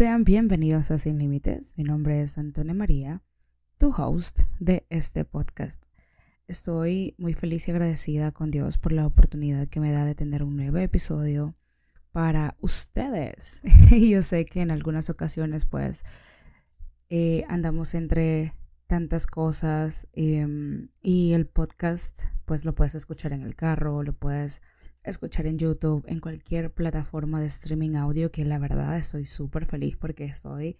Sean bienvenidos a Sin Límites. Mi nombre es Antonia María, tu host de este podcast. Estoy muy feliz y agradecida con Dios por la oportunidad que me da de tener un nuevo episodio para ustedes. Y yo sé que en algunas ocasiones pues eh, andamos entre tantas cosas em, y el podcast pues lo puedes escuchar en el carro, lo puedes escuchar en YouTube, en cualquier plataforma de streaming audio, que la verdad estoy súper feliz porque estoy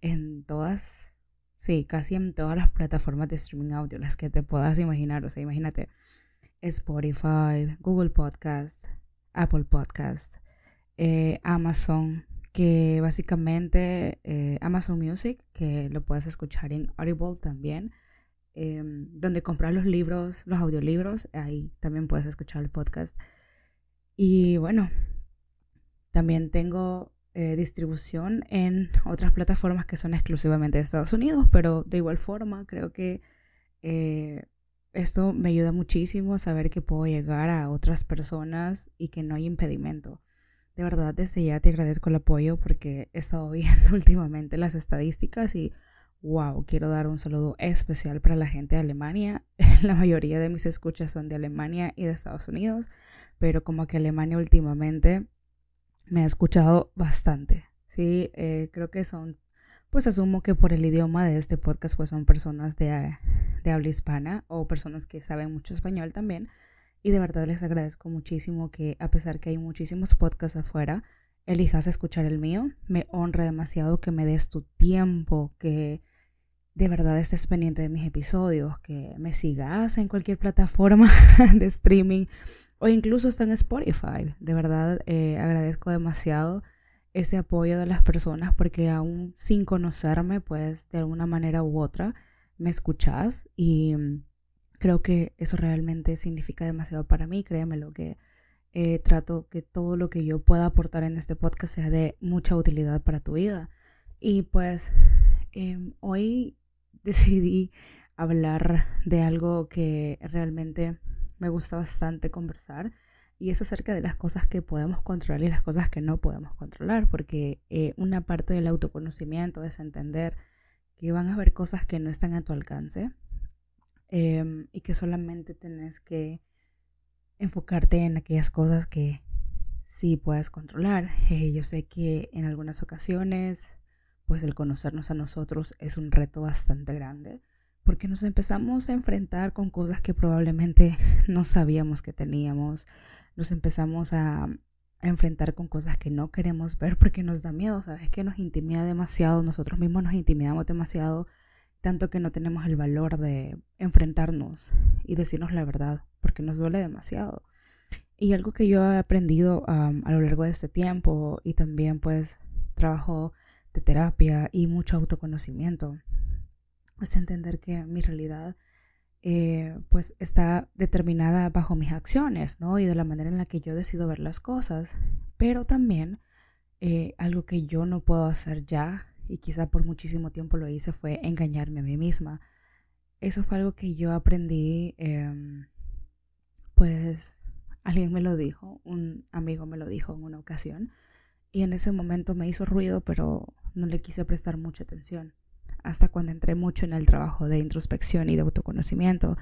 en todas, sí, casi en todas las plataformas de streaming audio, las que te puedas imaginar. O sea, imagínate Spotify, Google Podcast, Apple Podcast, eh, Amazon, que básicamente eh, Amazon Music, que lo puedes escuchar en Audible también. Em, donde comprar los libros, los audiolibros, ahí también puedes escuchar el podcast. Y bueno, también tengo eh, distribución en otras plataformas que son exclusivamente de Estados Unidos, pero de igual forma creo que eh, esto me ayuda muchísimo a saber que puedo llegar a otras personas y que no hay impedimento. De verdad, desde ya te agradezco el apoyo porque he estado viendo últimamente las estadísticas y wow, quiero dar un saludo especial para la gente de Alemania. La mayoría de mis escuchas son de Alemania y de Estados Unidos pero como que Alemania últimamente me ha escuchado bastante. Sí, eh, creo que son, pues asumo que por el idioma de este podcast, pues son personas de, de habla hispana o personas que saben mucho español también. Y de verdad les agradezco muchísimo que a pesar que hay muchísimos podcasts afuera, elijas escuchar el mío. Me honra demasiado que me des tu tiempo, que de verdad estés pendiente de mis episodios, que me sigas en cualquier plataforma de streaming o incluso está en Spotify. De verdad eh, agradezco demasiado ese apoyo de las personas porque aún sin conocerme, pues de alguna manera u otra me escuchas y mm, creo que eso realmente significa demasiado para mí, créemelo que eh, trato que todo lo que yo pueda aportar en este podcast sea de mucha utilidad para tu vida. Y pues em, hoy decidí hablar de algo que realmente me gusta bastante conversar y es acerca de las cosas que podemos controlar y las cosas que no podemos controlar, porque eh, una parte del autoconocimiento es entender que van a haber cosas que no están a tu alcance em, y que solamente tienes que enfocarte en aquellas cosas que sí puedes controlar. Eh, yo sé que en algunas ocasiones, pues el conocernos a nosotros es un reto bastante grande porque nos empezamos a enfrentar con cosas que probablemente no sabíamos que teníamos, nos empezamos a, enfrentar con cosas que no queremos ver porque nos da miedo, sabes que nos intimida demasiado, nosotros mismos nos intimidamos demasiado, tanto que no tenemos el valor de enfrentarnos y decirnos la verdad, porque nos duele demasiado. Y algo que yo he aprendido a lo largo de este tiempo y también pues trabajo de terapia y mucho autoconocimiento es entender que mi realidad eh, pues está determinada bajo mis acciones, ¿no? Y de la manera en la que yo decido ver las cosas, pero también eh, algo que yo no puedo hacer ya, y quizá por muchísimo tiempo lo hice, fue engañarme a mí misma. Eso fue algo que yo aprendí, em, pues alguien me lo dijo, un amigo me lo dijo en una ocasión, y en ese momento me hizo ruido, pero no le quise prestar mucha atención hasta cuando entré mucho en el trabajo de introspección y de autoconocimiento,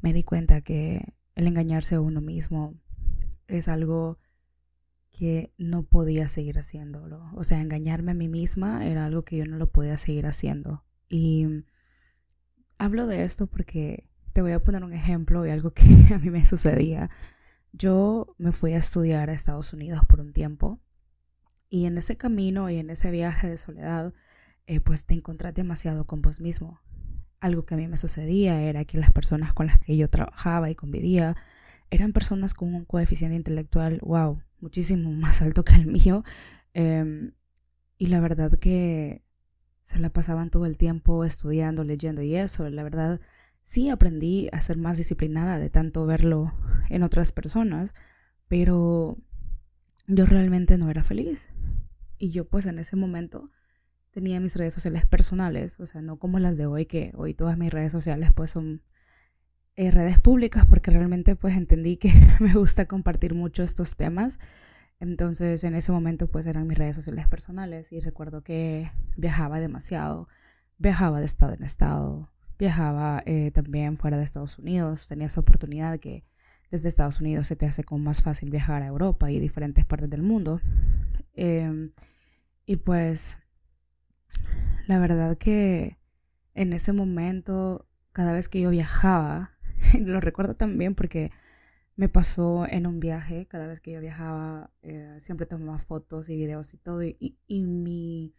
me di cuenta que el engañarse a uno mismo es algo que no podía seguir haciéndolo. O sea, engañarme a mí misma era algo que yo no lo podía seguir haciendo. Y hablo de esto porque te voy a poner un ejemplo de algo que a mí me sucedía. Yo me fui a estudiar a Estados Unidos por un tiempo y en ese camino y en ese viaje de soledad eh, pues te encontrás demasiado con vos mismo. Algo que a mí me sucedía era que las personas con las que yo trabajaba y convivía eran personas con un coeficiente intelectual, wow, muchísimo más alto que el mío. Em, y la verdad que se la pasaban todo el tiempo estudiando, leyendo y eso. La verdad, sí aprendí a ser más disciplinada de tanto verlo en otras personas, pero yo realmente no era feliz. Y yo pues en ese momento tenía mis redes sociales personales, o sea, no como las de hoy, que hoy todas mis redes sociales pues son eh, redes públicas, porque realmente pues entendí que me gusta compartir mucho estos temas. Entonces en ese momento pues eran mis redes sociales personales y recuerdo que viajaba demasiado, viajaba de estado en estado, viajaba eh, también fuera de Estados Unidos, tenía esa oportunidad que desde Estados Unidos se te hace como más fácil viajar a Europa y diferentes partes del mundo. Em, y pues la verdad que en ese momento, cada vez que yo viajaba, lo recuerdo también porque me pasó en un viaje, cada vez que yo viajaba, eh, siempre tomaba fotos y videos y todo, y, mi,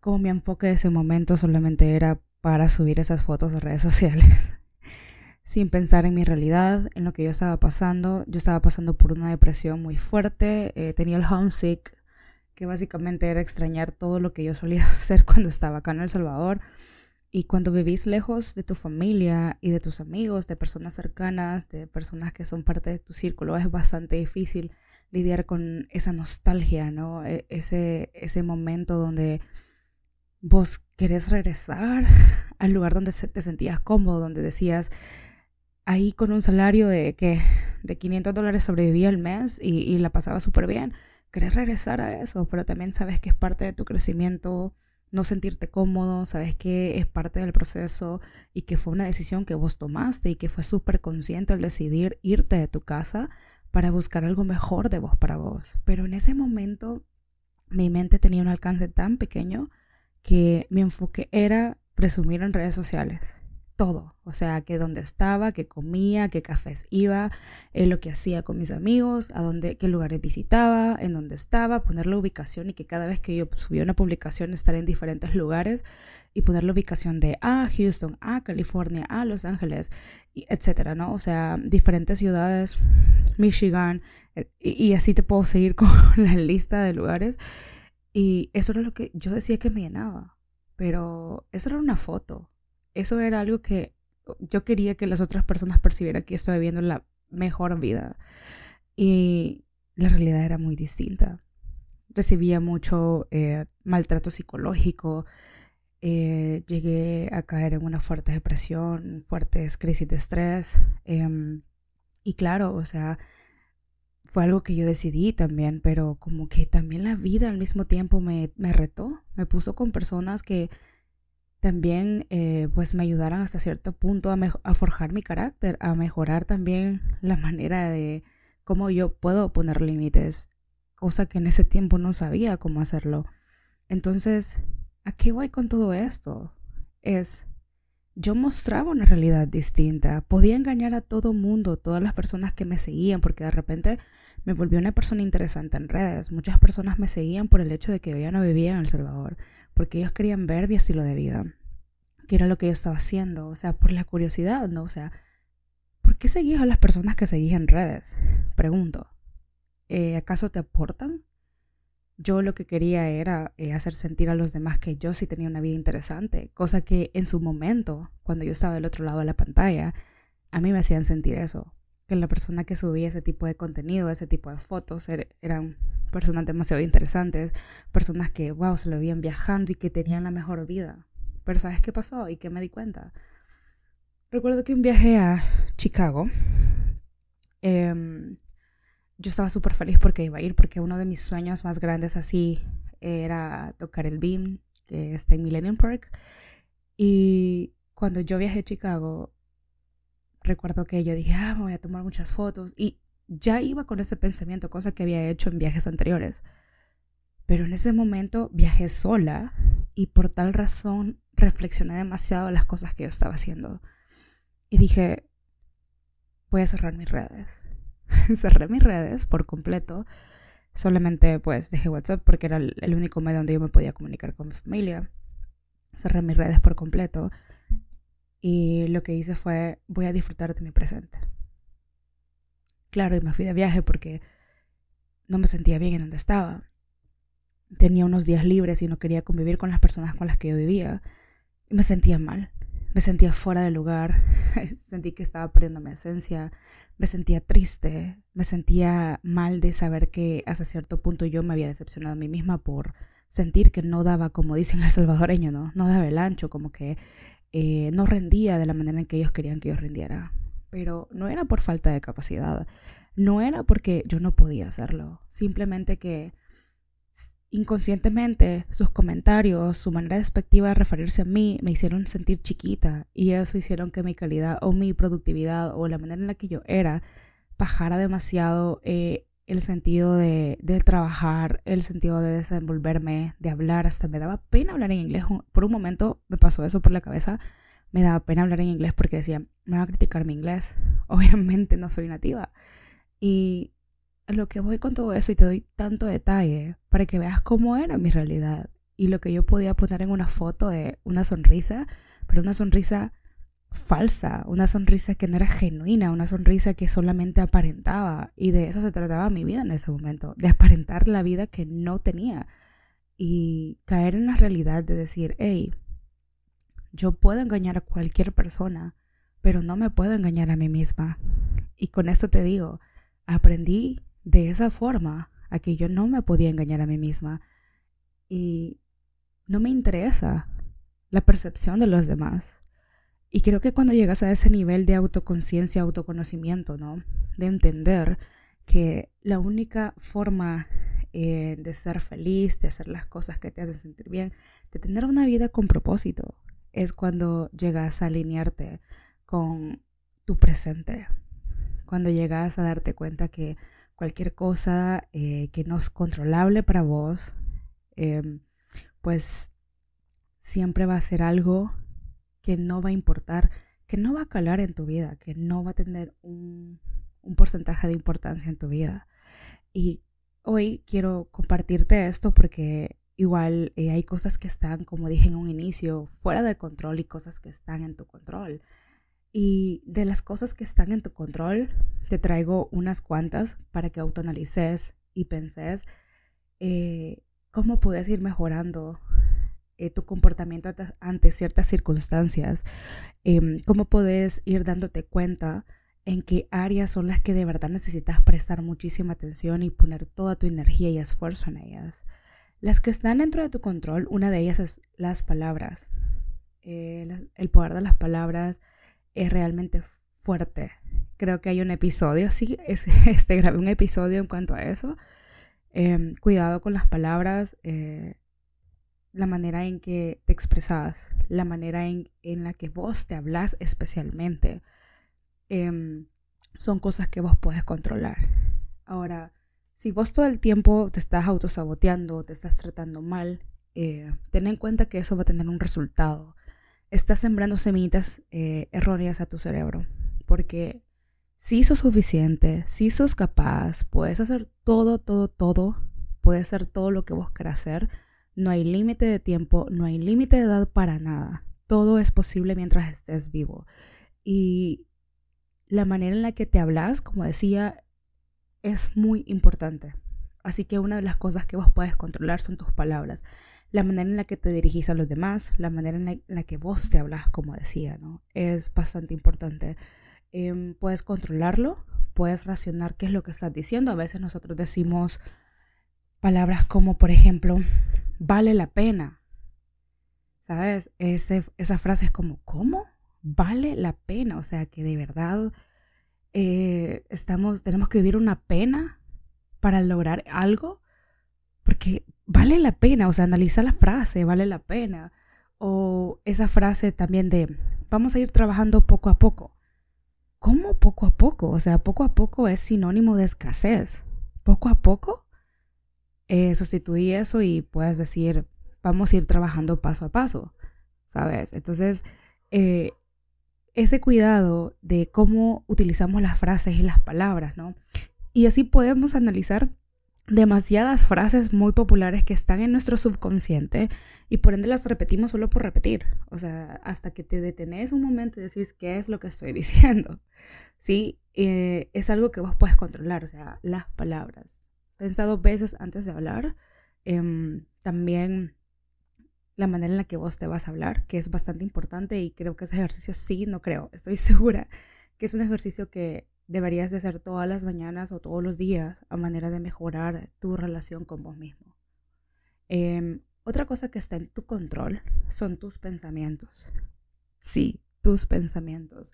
como mi enfoque de ese momento solamente era para subir esas fotos a redes sociales, sin pensar en mi realidad, en lo que yo estaba pasando. Yo estaba pasando por una depresión muy fuerte, eh, tenía el homesick, que básicamente era extrañar todo lo que yo solía hacer cuando estaba acá en El Salvador. Y cuando vivís lejos de tu familia y de tus amigos, de personas cercanas, de personas que son parte de tu círculo, es bastante difícil lidiar con esa nostalgia, ¿no? E, ese, ese momento donde vos querés regresar al lugar donde te sentías cómodo, donde decías, ahí con un salario de que de 500 dólares sobrevivía el mes y, y la pasaba súper bien. Querés regresar a eso, pero también sabes que es parte de tu crecimiento no sentirte cómodo, sabes que es parte del proceso y que fue una decisión que vos tomaste y que fue súper consciente al decidir irte de tu casa para buscar algo mejor de vos para vos. Pero en ese momento mi mente tenía un alcance tan pequeño que mi enfoque era presumir en redes sociales todo, o sea, que dónde estaba, qué comía, qué cafés iba, eh, lo que hacía con mis amigos, a dónde, qué lugares visitaba, en dónde estaba, poner la ubicación y que cada vez que yo subía una publicación estar en diferentes lugares y poner la ubicación de a Houston, a California, a Los Ángeles, etcétera, ¿no? O sea, diferentes ciudades, Michigan, eh, y así te puedo seguir con la lista de lugares. Y eso era lo que yo decía que me llenaba, pero eso era una foto eso era algo que yo quería que las otras personas percibieran que estaba viviendo la mejor vida. Y la realidad era muy distinta. Recibía mucho eh, maltrato psicológico. Eh, llegué a caer en una fuerte depresión, fuertes crisis de estrés. Em, y claro, o sea, fue algo que yo decidí también, pero como que también la vida al mismo tiempo me, me retó, me puso con personas que también eh, pues me ayudaron hasta cierto punto a, a, forjar mi carácter, a mejorar también la manera de cómo yo puedo poner límites, cosa que en ese tiempo no sabía cómo hacerlo. Entonces, ¿a qué voy con todo esto? Es, yo mostraba una realidad distinta, podía engañar a todo mundo, todas las personas que me seguían, porque de repente me volví una persona interesante en redes. Muchas personas me seguían por el hecho de que yo ya no vivía en El Salvador porque ellos querían ver mi estilo de vida, que era lo que yo estaba haciendo, o sea, por la curiosidad, ¿no? O sea, ¿por qué seguías a las personas que seguís en redes? Pregunto, eh, ¿acaso te aportan? Yo lo que quería era eh, hacer sentir a los demás que yo sí tenía una vida interesante, cosa que en su momento, cuando yo estaba del otro lado de la pantalla, a mí me hacían sentir eso, que la persona que subía ese tipo de contenido, ese tipo de fotos, er, eran personas demasiado interesantes, personas que, wow, se lo habían viajando y que tenían la mejor vida. Pero ¿sabes qué pasó? ¿Y qué me di cuenta? Recuerdo que un viaje a Chicago, em, yo estaba súper feliz porque iba a ir, porque uno de mis sueños más grandes así era tocar el Beam, que está en Millennium Park. Y cuando yo viajé a Chicago, recuerdo que yo dije, ah, me voy a tomar muchas fotos. Y ya iba con ese pensamiento, cosa que había hecho en viajes anteriores. Pero en ese momento viajé sola y por tal razón reflexioné demasiado las cosas que yo estaba haciendo. Y dije, voy a cerrar mis redes. Cerré mis redes por completo. Solamente pues dejé WhatsApp porque era el único medio donde yo me podía comunicar con mi familia. Cerré mis redes por completo. Y lo que hice fue, voy a disfrutar de mi presente. Claro, y me fui de viaje porque no me sentía bien en donde estaba. Tenía unos días libres y no quería convivir con las personas con las que yo vivía. Y me sentía mal. Me sentía fuera de lugar. Sentí que estaba perdiendo mi esencia. Me sentía triste. Me sentía mal de saber que hasta cierto punto yo me había decepcionado a mí misma por sentir que no daba, como dicen el salvadoreño, ¿no? No daba el ancho, como que eh, no rendía de la manera en que ellos querían que yo rindiera pero no era por falta de capacidad. no era porque yo no podía hacerlo, simplemente que inconscientemente sus comentarios, su manera despectiva de referirse a mí me hicieron sentir chiquita y eso hicieron que mi calidad o mi productividad o la manera en la que yo era bajara demasiado eh, el sentido de, de, trabajar, el sentido de desenvolverme, de hablar, hasta me daba pena hablar en inglés. Por un momento me pasó eso por la cabeza, me daba pena hablar en inglés porque decía, me va a criticar mi inglés. Obviamente no soy nativa. Y lo que voy con todo eso y te doy tanto detalle para que veas cómo era mi realidad y lo que yo podía poner en una foto de una sonrisa, pero una sonrisa falsa, una sonrisa que no era genuina, una sonrisa que solamente aparentaba y de eso se trataba mi vida en ese momento, de aparentar la vida que no tenía y caer en la realidad de decir, hey, yo puedo engañar a cualquier persona, pero no me puedo engañar a mí misma. Y con esto te digo, aprendí de esa forma a que yo no me podía engañar a mí misma y no me interesa la percepción de los demás. Y creo que cuando llegas a ese nivel de autoconciencia, autoconocimiento, ¿no? De entender que la única forma eh, de ser feliz, de hacer las cosas que te hacen sentir bien, de tener una vida con propósito, es cuando llegas a alinearte con tu presente. Cuando llegas a darte cuenta que cualquier cosa eh, que no es controlable para vos, em, pues siempre va a ser algo que no va a importar, que no va a calar en tu vida, que no va a tener un, porcentaje de importancia en tu vida. Y hoy quiero compartirte esto porque igual eh, hay cosas que están, como dije en un inicio, fuera de control y cosas que están en tu control. Y de las cosas que están en tu control, te traigo unas cuantas para que autoanalices y penses eh, cómo puedes ir mejorando eh, tu comportamiento ante ciertas circunstancias, em, cómo puedes ir dándote cuenta en qué áreas son las que de verdad necesitas prestar muchísima atención y poner toda tu energía y esfuerzo en ellas. Las que están dentro de tu control, una de ellas es las palabras. Eh, el poder de las palabras, es realmente fuerte. Creo que hay un episodio, sí, este, grabé un episodio en cuanto a eso. Em, cuidado con las palabras, eh, la manera en que te expresas, la manera en, la que vos te hablas especialmente. Em, son cosas que vos puedes controlar. Ahora, si vos todo el tiempo te estás autosaboteando, te estás tratando mal, eh, ten en cuenta que eso va a tener un resultado estás sembrando semillitas eh, erróneas a tu cerebro. Porque si sos suficiente, si sos capaz, puedes hacer todo, todo, todo, puedes hacer todo lo que vos quieras hacer. No hay límite de tiempo, no hay límite de edad para nada. Todo es posible mientras estés vivo. Y la manera en la que te hablas, como decía, es muy importante. Así que una de las cosas que vos puedes controlar son tus palabras la manera en la que te dirigís a los demás, la manera en la, que vos te hablas, como decía, ¿no? Es bastante importante. Em, puedes controlarlo, puedes racionar qué es lo que estás diciendo. A veces nosotros decimos palabras como, por ejemplo, vale la pena. ¿Sabes? esa frase es como, ¿cómo? Vale la pena. O sea, que de verdad eh, estamos, tenemos que vivir una pena para lograr algo. Porque vale la pena, o sea, analiza la frase, vale la pena. O esa frase también de, vamos a ir trabajando poco a poco. ¿Cómo poco a poco? O sea, poco a poco es sinónimo de escasez. Poco a poco eh, sustituí eso y puedes decir, vamos a ir trabajando paso a paso, ¿sabes? Entonces, eh, ese cuidado de cómo utilizamos las frases y las palabras, ¿no? Y así podemos analizar demasiadas frases muy populares que están en nuestro subconsciente y por ende las repetimos solo por repetir. O sea, hasta que te detenés un momento y decís qué es lo que estoy diciendo. Sí, eh, es algo que vos puedes controlar, o sea, las palabras. Pensa dos veces antes de hablar. Em, también la manera en la que vos te vas a hablar, que es bastante importante y creo que ese ejercicio sí, no creo, estoy segura que es un ejercicio que deberías de hacer todas las mañanas o todos los días a manera de mejorar tu relación con vos mismo. Em, otra cosa que está en tu control son tus pensamientos. Sí, tus pensamientos.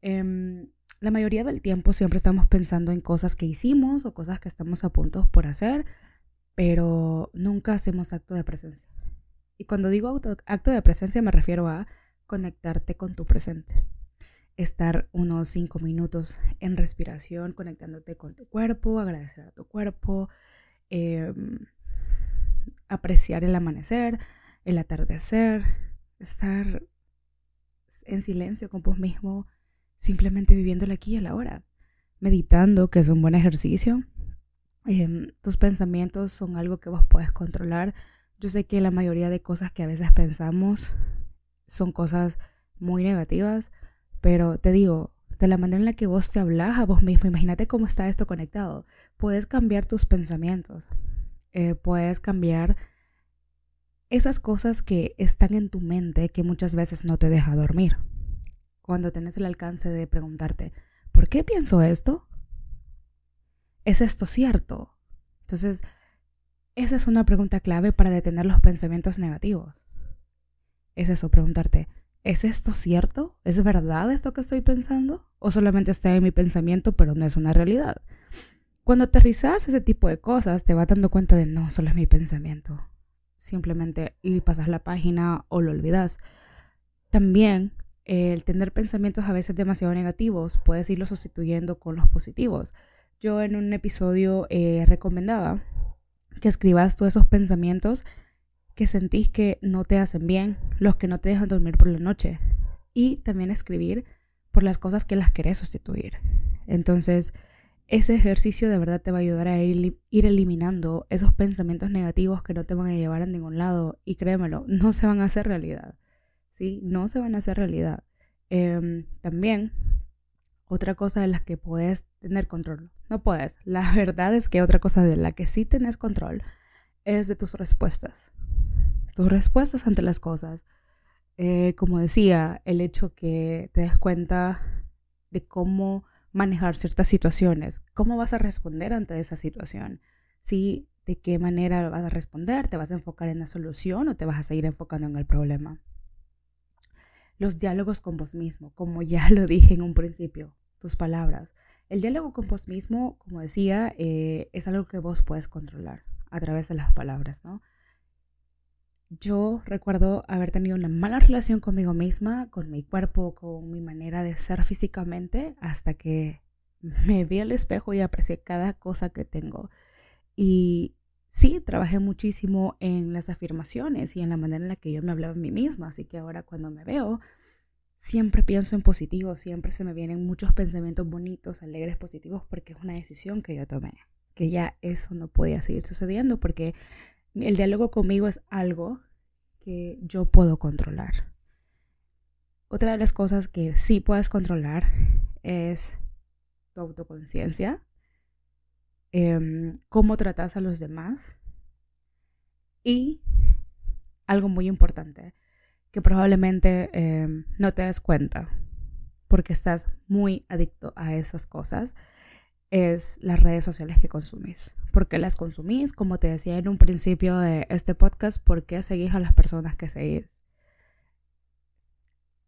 Em, la mayoría del tiempo siempre estamos pensando en cosas que hicimos o cosas que estamos a punto por hacer, pero nunca hacemos acto de presencia. Y cuando digo acto de presencia me refiero a conectarte con tu presente. Estar unos cinco minutos en respiración, conectándote con tu cuerpo, agradecer a tu cuerpo, em, apreciar el amanecer, el atardecer, estar en silencio con vos mismo, simplemente viviendo aquí y el ahora, meditando, que es un buen ejercicio. Em, tus pensamientos son algo que vos puedes controlar. Yo sé que la mayoría de cosas que a veces pensamos son cosas muy negativas, pero te digo, de la manera en la que vos te hablas a vos mismo, imagínate cómo está esto conectado. Puedes cambiar tus pensamientos, eh, puedes cambiar esas cosas que están en tu mente que muchas veces no te deja dormir. Cuando tienes el alcance de preguntarte, ¿por qué pienso esto? ¿Es esto cierto? Entonces, esa es una pregunta clave para detener los pensamientos negativos. Es eso, preguntarte, ¿es esto cierto? ¿Es verdad esto que estoy pensando? ¿O solamente está en mi pensamiento pero no es una realidad? Cuando aterrizas ese tipo de cosas, te vas dando cuenta de no, solo es mi pensamiento simplemente y pasas la página o lo olvidas. También el tener pensamientos a veces demasiado negativos, puedes irlos sustituyendo con los positivos. Yo en un episodio eh, recomendaba que escribas todos esos pensamientos que sentís que no te hacen bien, los que no te dejan dormir por la noche. Y también escribir por las cosas que las querés sustituir. Entonces, ese ejercicio de verdad te va a ayudar a ir, eliminando esos pensamientos negativos que no te van a llevar a ningún lado. Y créemelo, no se van a hacer realidad. ¿Sí? No se van a hacer realidad. Em, también, otra cosa de las que puedes tener control. No puedes. La verdad es que otra cosa de la que sí tienes control es de tus respuestas. Tus respuestas ante las cosas. Eh, como decía, el hecho que te des cuenta de cómo manejar ciertas situaciones. ¿Cómo vas a responder ante esa situación? ¿Sí? ¿De qué manera vas a responder? ¿Te vas a enfocar en la solución o te vas a seguir enfocando en el problema? Los diálogos con vos mismo, como ya lo dije en un principio, tus palabras. El diálogo con vos mismo, como decía, eh, es algo que vos puedes controlar a través de las palabras, ¿no? yo recuerdo haber tenido una mala relación conmigo misma, con mi cuerpo, con mi manera de ser físicamente, hasta que me vi al espejo y aprecié cada cosa que tengo. Y sí, trabajé muchísimo en las afirmaciones y en la manera en la que yo me hablaba a mí misma, así que ahora cuando me veo, siempre pienso en positivo, siempre se me vienen muchos pensamientos bonitos, alegres, positivos, porque es una decisión que yo tomé, que ya eso no podía seguir sucediendo porque el diálogo conmigo es algo que yo puedo controlar. Otra de las cosas que sí puedes controlar es tu autoconciencia, em, cómo tratas a los demás y algo muy importante que probablemente em, no te des cuenta porque estás muy adicto a esas cosas es las redes sociales que consumís. ¿Por qué las consumís? Como te decía en un principio de este podcast, ¿por qué seguís a las personas que seguís?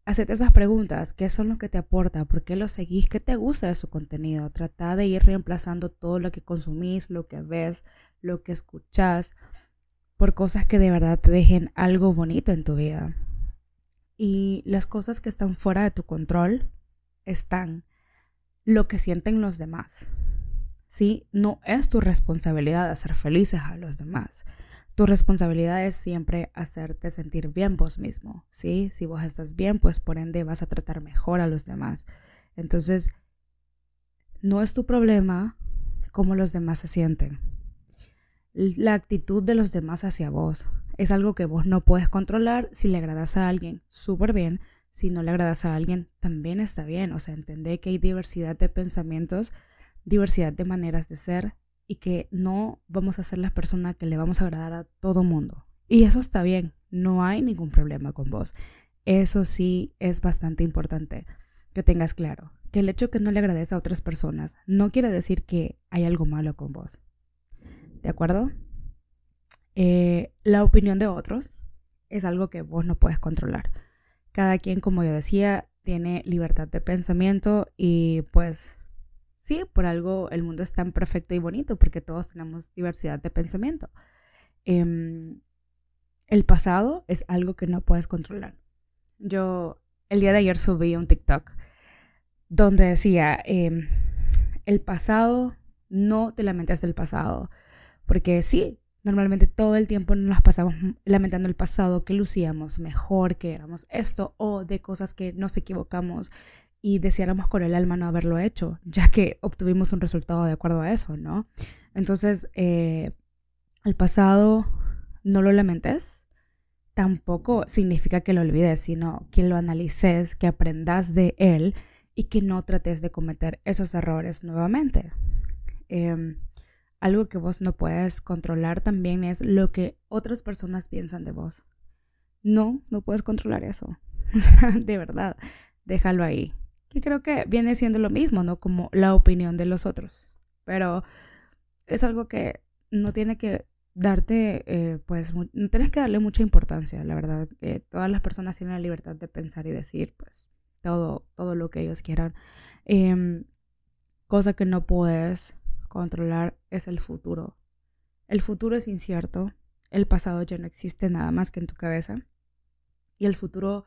Hacete esas preguntas, ¿qué son lo que te aporta? ¿Por qué lo seguís? ¿Qué te gusta de su contenido? Trata de ir reemplazando todo lo que consumís, lo que ves, lo que escuchás, por cosas que de verdad te dejen algo bonito en tu vida. Y las cosas que están fuera de tu control están lo que sienten los demás. ¿Sí? No es tu responsabilidad hacer felices a los demás. Tu responsabilidad es siempre hacerte sentir bien vos mismo, ¿sí? Si vos estás bien, pues por ende vas a tratar mejor a los demás. Entonces, no es tu problema cómo los demás se sienten. La actitud de los demás hacia vos es algo que vos no puedes controlar. Si le agradas a alguien, súper bien si no le agradas a alguien, también está bien. O sea, entender que hay diversidad de pensamientos, diversidad de maneras de ser y que no vamos a ser la persona que le vamos a agradar a todo mundo. Y eso está bien, no hay ningún problema con vos. Eso sí es bastante importante que tengas claro, que el hecho que no le agrades a otras personas no quiere decir que hay algo malo con vos. ¿De acuerdo? Eh, la opinión de otros es algo que vos no puedes controlar. Cada quien, como yo decía, tiene libertad de pensamiento y pues sí, por algo el mundo es tan perfecto y bonito porque todos tenemos diversidad de pensamiento. Em, el pasado es algo que no puedes controlar. Yo el día de ayer subí un TikTok donde decía, em, el pasado, no te lamentes del pasado, porque sí, Normalmente todo el tiempo nos pasamos lamentando el pasado, que lucíamos mejor, que éramos esto, o de cosas que nos equivocamos y deseáramos con el alma no haberlo hecho, ya que obtuvimos un resultado de acuerdo a eso, ¿no? Entonces, eh, el pasado no lo lamentes, tampoco significa que lo olvides, sino que lo analices, que aprendas de él y que no trates de cometer esos errores nuevamente. Eh, algo que vos no puedes controlar también es lo que otras personas piensan de vos. No, no puedes controlar eso. de verdad, déjalo ahí. Que creo que viene siendo lo mismo, ¿no? Como la opinión de los otros. Pero es algo que no tiene que darte, eh, pues, no tienes que darle mucha importancia, la verdad. que todas las personas tienen la libertad de pensar y decir, pues, todo, todo lo que ellos quieran. Em, cosa que no puedes controlar es el futuro. El futuro es incierto, el pasado ya no existe nada más que en tu cabeza y el futuro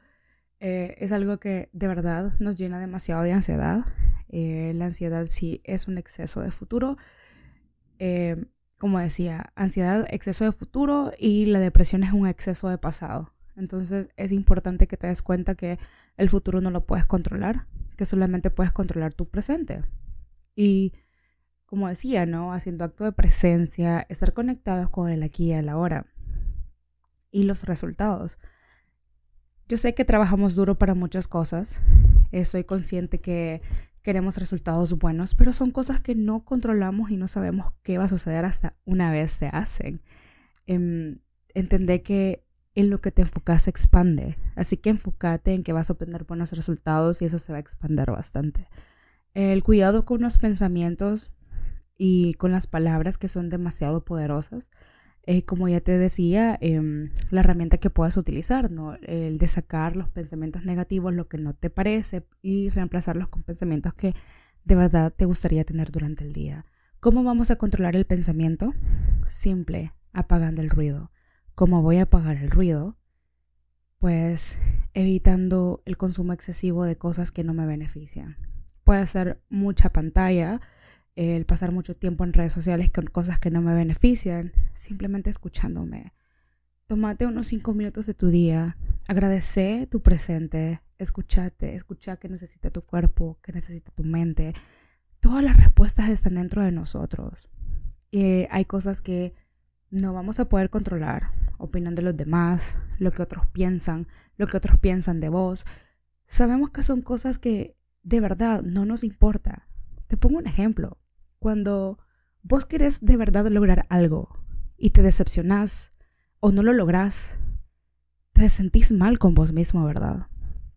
eh, es algo que de verdad nos llena demasiado de ansiedad. Eh, la ansiedad sí es un exceso de futuro. Eh, como decía, ansiedad, exceso de futuro y la depresión es un exceso de pasado. Entonces es importante que te des cuenta que el futuro no lo puedes controlar, que solamente puedes controlar tu presente. Y como decía, ¿no? Haciendo acto de presencia, estar conectados con el aquí y el ahora. Y los resultados. Yo sé que trabajamos duro para muchas cosas. Eh, soy consciente que queremos resultados buenos, pero son cosas que no controlamos y no sabemos qué va a suceder hasta una vez se hacen. Eh, entender que en lo que te enfocas se expande. Así que enfócate en que vas a obtener buenos resultados y eso se va a expandir bastante. El cuidado con los pensamientos y con las palabras que son demasiado poderosas. Eh, como ya te decía, em, la herramienta que puedas utilizar, ¿no? El de sacar los pensamientos negativos, lo que no te parece, y reemplazarlos con pensamientos que de verdad te gustaría tener durante el día. ¿Cómo vamos a controlar el pensamiento? Simple, apagando el ruido. ¿Cómo voy a apagar el ruido? Pues evitando el consumo excesivo de cosas que no me benefician. Puede ser mucha pantalla, el pasar mucho tiempo en redes sociales con cosas que no me benefician, simplemente escuchándome. Tómate unos cinco minutos de tu día, agradece tu presente, escúchate, escucha qué necesita tu cuerpo, qué necesita tu mente. Todas las respuestas están dentro de nosotros. Hay cosas que no vamos a poder controlar, opinión de los demás, lo que otros piensan, lo que otros piensan de vos. Sabemos que son cosas que de verdad no nos importa. Te pongo un ejemplo. Cuando vos querés de verdad lograr algo y te decepcionás o no lo lográs, te sentís mal con vos mismo, ¿verdad?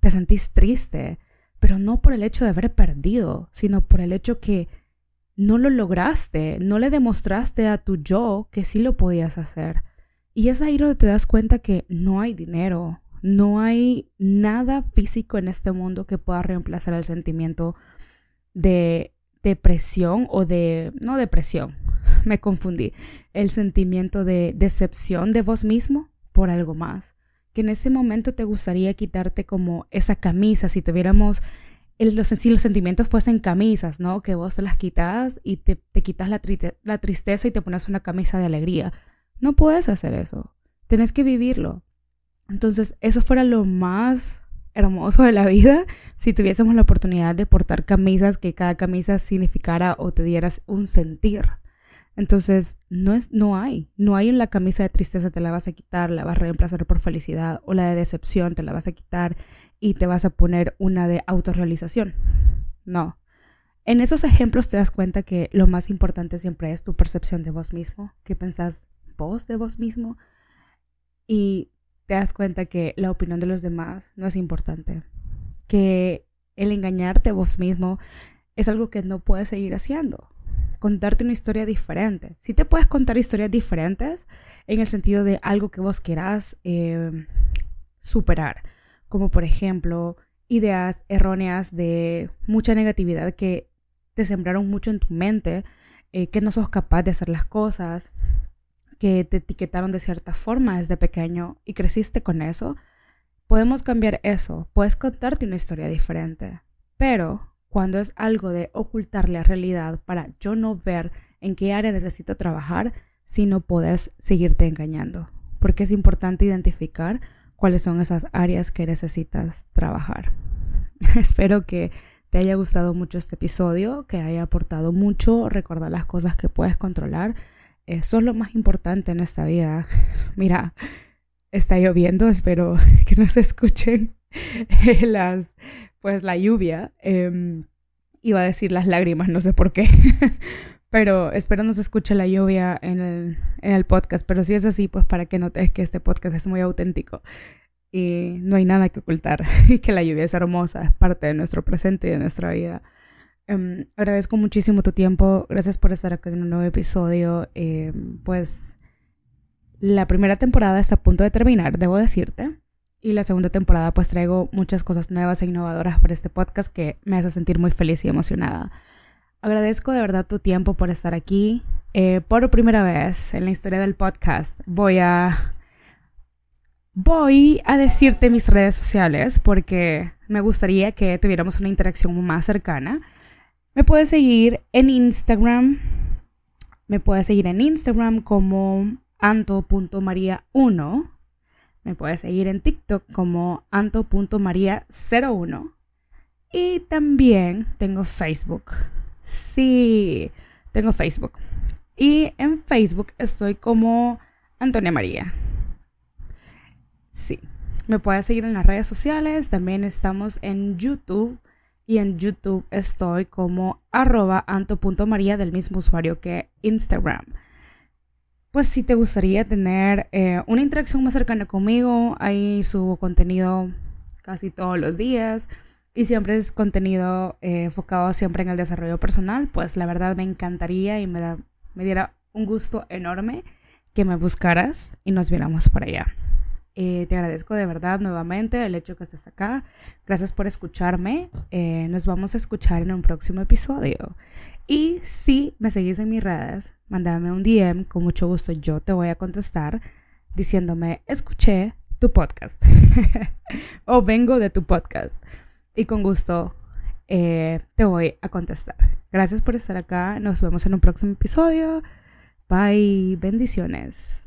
Te sentís triste, pero no por el hecho de haber perdido, sino por el hecho que no lo lograste, no le demostraste a tu yo que sí lo podías hacer. Y es ahí donde te das cuenta que no hay dinero, no hay nada físico en este mundo que pueda reemplazar el sentimiento de depresión o de, no depresión, me confundí, el sentimiento de decepción de vos mismo por algo más. Que en ese momento te gustaría quitarte como esa camisa, si tuviéramos, los, si los sentimientos fuesen camisas, ¿no? Que vos te las quitas y te, te quitas la, la tristeza y te pones una camisa de alegría. No puedes hacer eso. Tienes que vivirlo. Entonces, eso fuera lo más hermoso de la vida si tuviésemos la oportunidad de portar camisas que cada camisa significara o te dieras un sentir. Entonces, no, es, no hay, no hay en la camisa de tristeza te la vas a quitar, la vas a reemplazar por felicidad, o la de decepción te la vas a quitar y te vas a poner una de autorrealización. No. En esos ejemplos te das cuenta que lo más importante siempre es tu percepción de vos mismo, qué pensás vos de vos mismo y te das cuenta que la opinión de los demás no es importante, que el engañarte vos mismo es algo que no puedes seguir haciendo. Contarte una historia diferente. Si te puedes contar historias diferentes en el sentido de algo que vos quieras eh, superar, como por ejemplo ideas erróneas de mucha negatividad que te sembraron mucho en tu mente, eh, que no sos capaz de hacer las cosas, que te etiquetaron de cierta forma desde pequeño y creciste con eso, podemos cambiar eso, puedes contarte una historia diferente. Pero cuando es algo de ocultar la realidad para yo no ver en qué área necesito trabajar, si no puedes seguirte engañando. Porque es importante identificar cuáles son esas áreas que necesitas trabajar. Espero que te haya gustado mucho este episodio, que haya aportado mucho, recordar las cosas que puedes controlar. Eso es lo más importante en esta vida. Mira, está lloviendo, espero que no se escuchen las, pues la lluvia. Eh, iba a decir las lágrimas, no sé por qué. pero espero no se escuche la lluvia en el, en el podcast. Pero si es así, pues para que notes que este podcast es muy auténtico y no hay nada que ocultar y que la lluvia es hermosa, es parte de nuestro presente y de nuestra vida. Um, agradezco muchísimo tu tiempo, gracias por estar aquí en un nuevo episodio. Eh, pues la primera temporada está a punto de terminar, debo decirte. Y la segunda temporada pues traigo muchas cosas nuevas e innovadoras para este podcast que me hace sentir muy feliz y emocionada. Agradezco de verdad tu tiempo por estar aquí. Eh, por primera vez en la historia del podcast voy a voy a decirte mis redes sociales porque me gustaría que tuviéramos una interacción más cercana. Me puedes seguir en Instagram. Me puedes seguir en Instagram como anto.maria1. Me puedes seguir en TikTok como anto.maria01. Y también tengo Facebook. Sí, tengo Facebook. Y en Facebook estoy como Antonia María. Sí, me puedes seguir en las redes sociales. También estamos en YouTube. Y en YouTube estoy como arroba anto.maría del mismo usuario que Instagram pues si te gustaría tener eh, una interacción más cercana conmigo, ahí subo contenido casi todos los días y siempre es contenido eh, enfocado siempre en el desarrollo personal, pues la verdad me encantaría y me, me diera un gusto enorme que me buscaras y nos viéramos por allá. Eh, te agradezco de verdad nuevamente el hecho que estés acá. Gracias por escucharme. nos vamos a escuchar en un próximo episodio. Y si me seguís en mis redes, mándame un DM, con mucho gusto yo te voy a contestar diciéndome, escuché tu podcast o vengo de tu podcast y con gusto eh, te voy a contestar. Gracias por estar acá, nos vemos en un próximo episodio. Bye, bendiciones.